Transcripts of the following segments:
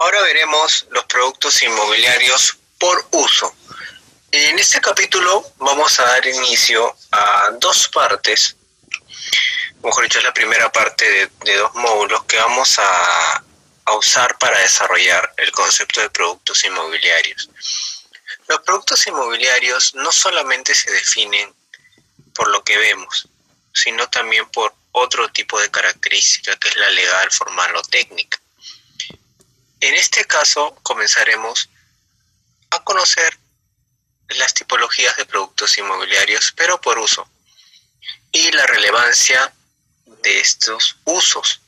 Ahora veremos los productos inmobiliarios por uso. En este capítulo vamos a dar inicio a dos partes, mejor dicho, es la primera parte de, dos módulos que vamos a, a usar para desarrollar el concepto de productos inmobiliarios. Los productos inmobiliarios no solamente se definen por lo que vemos, sino también por otro tipo de característica que es la legal, formal o técnica. En este caso comenzaremos a conocer las tipologías de productos inmobiliarios, pero por uso, y la relevancia de estos usos.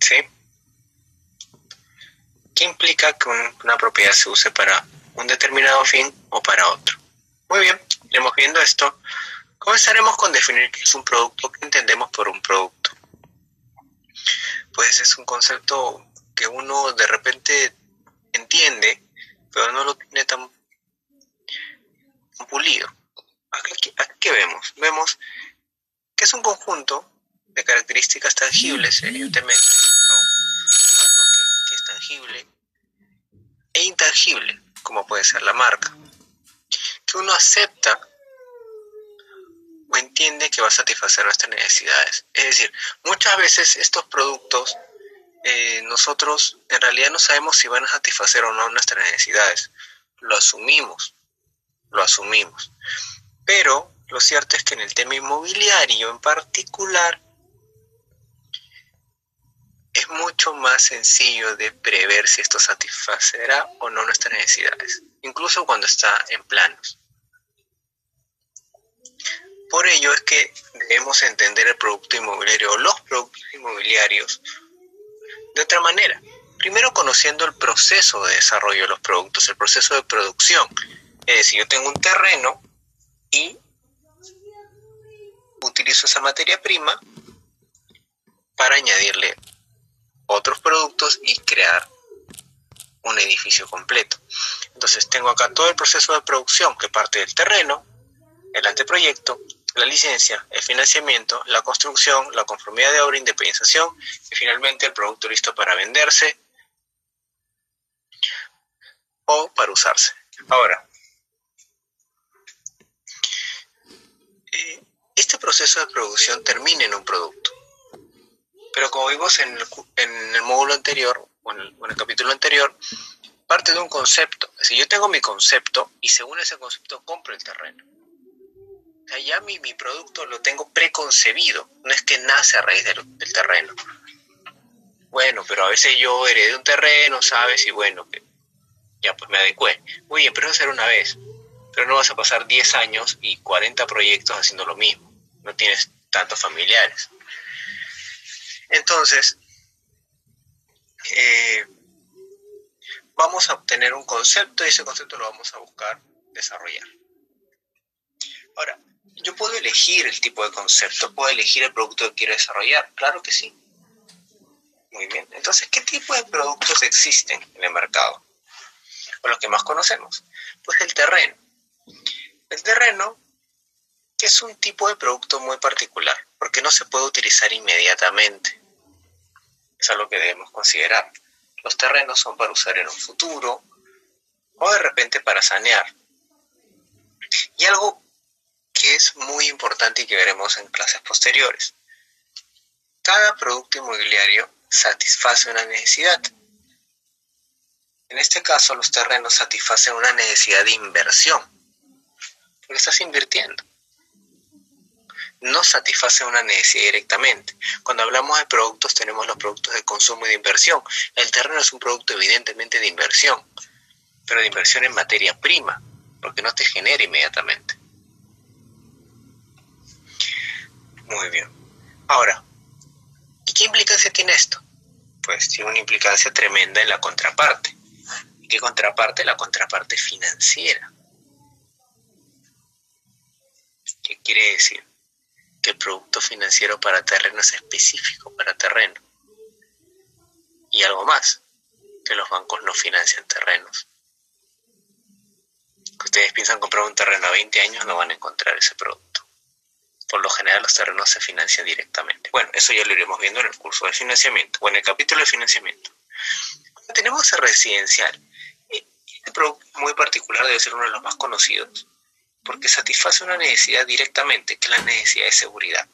¿Sí? ¿Qué implica que una propiedad se use para un determinado fin o para otro? Muy bien, iremos viendo esto. Comenzaremos con definir qué es un producto, qué entendemos por un producto. Pues es un concepto que uno de repente entiende, pero no lo tiene tan pulido. Aquí, ¿Qué vemos? Vemos que es un conjunto de características tangibles, evidentemente, algo que, es tangible e intangible, como puede ser la marca, que uno acepta o entiende que va a satisfacer nuestras necesidades. Es decir, muchas veces estos productos eh, nosotros en realidad no sabemos si van a satisfacer o no nuestras necesidades. Lo asumimos, lo asumimos. Pero lo cierto es que en el tema inmobiliario en particular es mucho más sencillo de prever si esto satisfacerá o no nuestras necesidades, incluso cuando está en planos. Por ello es que debemos entender el producto inmobiliario o los productos inmobiliarios de otra manera. Primero conociendo el proceso de desarrollo de los productos, el proceso de producción. Es decir, yo tengo un terreno y utilizo esa materia prima para añadirle otros productos y crear un edificio completo. Entonces tengo acá todo el proceso de producción que parte del terreno, el anteproyecto, la licencia, el financiamiento, la construcción, la conformidad de obra, independización y finalmente el producto listo para venderse o para usarse. Ahora, eh, este proceso de producción termina en un producto, pero como vimos en el, módulo anterior o en el, capítulo anterior, parte de un concepto. Si yo tengo mi concepto y según ese concepto compro el terreno ya mi, mi producto lo tengo preconcebido, no es que nace a raíz del, terreno. Bueno, pero a veces yo heredé un terreno, ¿sabes? Y bueno, ya pues me adecué. Muy bien, pero eso será una vez. Pero no vas a pasar 10 años y 40 proyectos haciendo lo mismo. No tienes tantos familiares. Entonces, eh, vamos a obtener un concepto y ese concepto lo vamos a buscar desarrollar. Ahora, yo puedo elegir el tipo de concepto, puedo elegir el producto que quiero desarrollar, claro que sí. Muy bien, entonces, ¿qué tipo de productos existen en el mercado? O los que más conocemos. Pues el terreno. El terreno es un tipo de producto muy particular, porque no se puede utilizar inmediatamente. Es algo que debemos considerar. Los terrenos son para usar en un futuro o de repente para sanear. Y algo que es muy importante y que veremos en clases posteriores. Cada producto inmobiliario satisface una necesidad. En este caso, los terrenos satisfacen una necesidad de inversión, porque estás invirtiendo. No satisface una necesidad directamente. Cuando hablamos de productos, tenemos los productos de consumo y de inversión. El terreno es un producto evidentemente de inversión, pero de inversión en materia prima, porque no te genera inmediatamente. Muy bien. Ahora, ¿y qué implicancia tiene esto? Pues tiene una implicancia tremenda en la contraparte. ¿Y qué contraparte? La contraparte financiera. ¿Qué quiere decir? Que el producto financiero para terreno es específico para terreno. Y algo más, que los bancos no financian terrenos. Que ustedes piensan comprar un terreno a 20 años, no van a encontrar ese producto general los terrenos se financian directamente. Bueno, eso ya lo iremos viendo en el curso de financiamiento o en el capítulo de financiamiento. tenemos el residencial. Este producto muy particular debe ser uno de los más conocidos porque satisface una necesidad directamente, que es la necesidad de seguridad.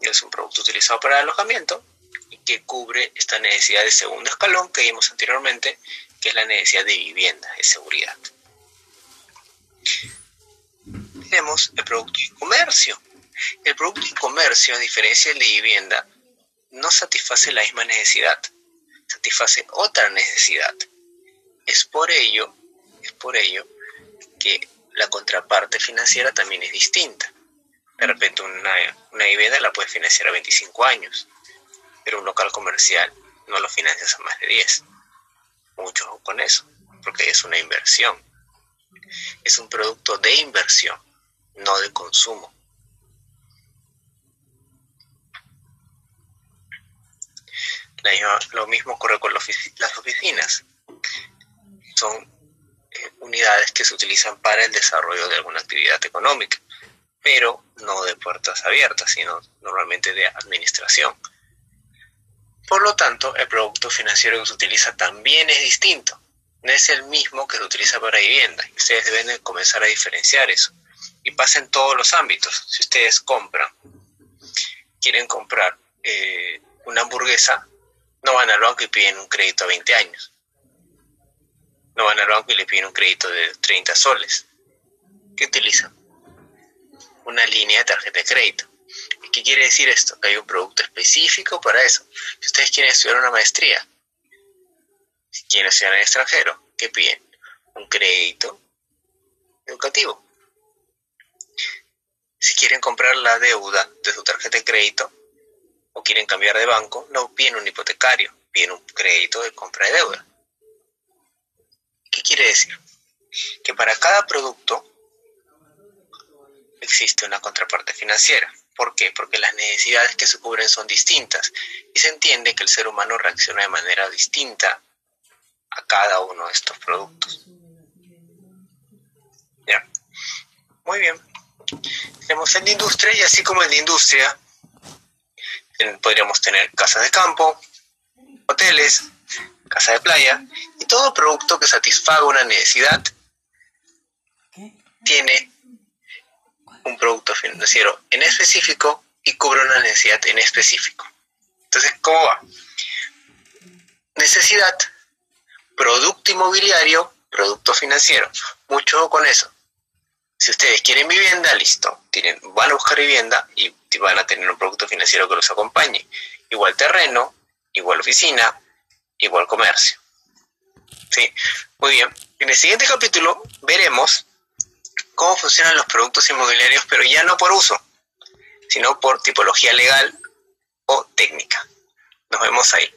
Es un producto utilizado para el alojamiento y que cubre esta necesidad de segundo escalón que vimos anteriormente, que es la necesidad de vivienda, de seguridad. Tenemos el producto de comercio. El producto de comercio, a diferencia del de vivienda, no satisface la misma necesidad, satisface otra necesidad. Es por ello, es por ello que la contraparte financiera también es distinta. De repente una, una vivienda la puedes financiar a 25 años, pero un local comercial no lo financias a más de 10. Mucho con eso, porque es una inversión. Es un producto de inversión, no de consumo. Lo mismo ocurre con las oficinas. Son unidades que se utilizan para el desarrollo de alguna actividad económica, pero no de puertas abiertas, sino normalmente de administración. Por lo tanto, el producto financiero que se utiliza también es distinto. No es el mismo que se utiliza para vivienda. Ustedes deben comenzar a diferenciar eso. Y pasa en todos los ámbitos. Si ustedes compran, quieren comprar eh, una hamburguesa, no van al banco y piden un crédito a 20 años no van al banco y le piden un crédito de 30 soles. ¿Qué utilizan? Una línea de tarjeta de crédito. ¿Y qué quiere decir esto? Que hay un producto específico para eso. Si ustedes quieren estudiar una maestría, si quieren estudiar en extranjero, ¿qué piden? Un crédito educativo. Si quieren comprar la deuda de su tarjeta de crédito o quieren cambiar de banco, no piden un hipotecario, piden un crédito de compra de deuda. ¿Qué quiere decir? Que para cada producto existe una contraparte financiera. ¿Por qué? Porque las necesidades que se cubren son distintas y se entiende que el ser humano reacciona de manera distinta a cada uno de estos productos. ¿Ya? Muy bien. Tenemos en la industria y así como en la industria podríamos tener casas de campo, hoteles, casa de playa, y todo producto que satisfaga una necesidad tiene un producto financiero en específico y cubre una necesidad en específico. Entonces, ¿cómo va? Necesidad, producto inmobiliario, producto financiero. Mucho con eso. Si ustedes quieren vivienda, listo. Tienen, van a buscar vivienda y van a tener un producto financiero que los acompañe. Igual terreno, igual oficina, igual comercio. ¿Sí? Muy bien. En el siguiente capítulo veremos cómo funcionan los productos inmobiliarios, pero ya no por uso, sino por tipología legal o técnica. Nos vemos ahí.